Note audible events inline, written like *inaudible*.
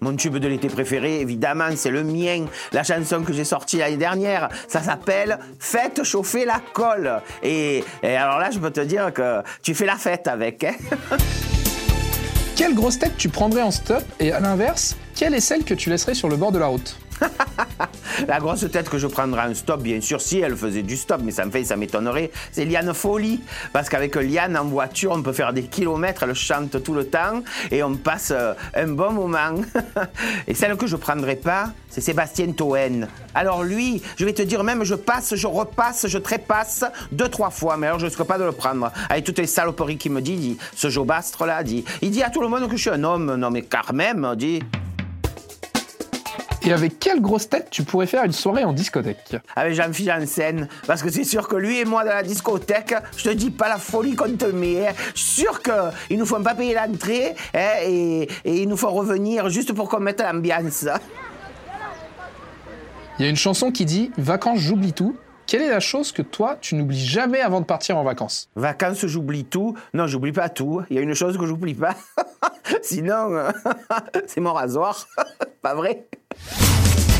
Mon tube de l'été préféré, évidemment, c'est le mien. La chanson que j'ai sortie l'année dernière, ça s'appelle Faites chauffer la colle. Et, et alors là, je peux te dire que tu fais la fête avec. hein. *laughs* Quelle grosse tête tu prendrais en stop et à l'inverse, quelle est celle que tu laisserais sur le bord de la route? *laughs* *laughs* La grosse tête que je prendrais en stop, bien sûr, si elle faisait du stop, mais ça me fait, ça m'étonnerait, c'est Liane Folie. Parce qu'avec Liane en voiture, on peut faire des kilomètres, elle chante tout le temps et on passe euh, un bon moment. *laughs* et celle que je prendrais pas, c'est Sébastien Toen. Alors lui, je vais te dire même, je passe, je repasse, je trépasse deux, trois fois, mais alors je ne risque pas de le prendre. Avec toutes les saloperies qu'il me dit, dit ce Jobastre là, dit. Il dit à tout le monde que je suis un homme, non mais quand même, dit. Et avec quelle grosse tête tu pourrais faire une soirée en discothèque avec Jean-Philippe Janssen. Parce que c'est sûr que lui et moi dans la discothèque, je te dis pas la folie qu'on te met. hein. Je suis sûr qu'ils nous font pas payer l'entrée hein, et, et ils nous font revenir juste pour qu'on mette l'ambiance. Il y a une chanson qui dit Vacances, j'oublie tout. Quelle est la chose que toi, tu n'oublies jamais avant de partir en vacances Vacances, j'oublie tout. Non, j'oublie pas tout. Il y a une chose que j'oublie pas. *laughs* Sinon, euh, *laughs* c'est mon rasoir. *laughs* pas vrai Bye.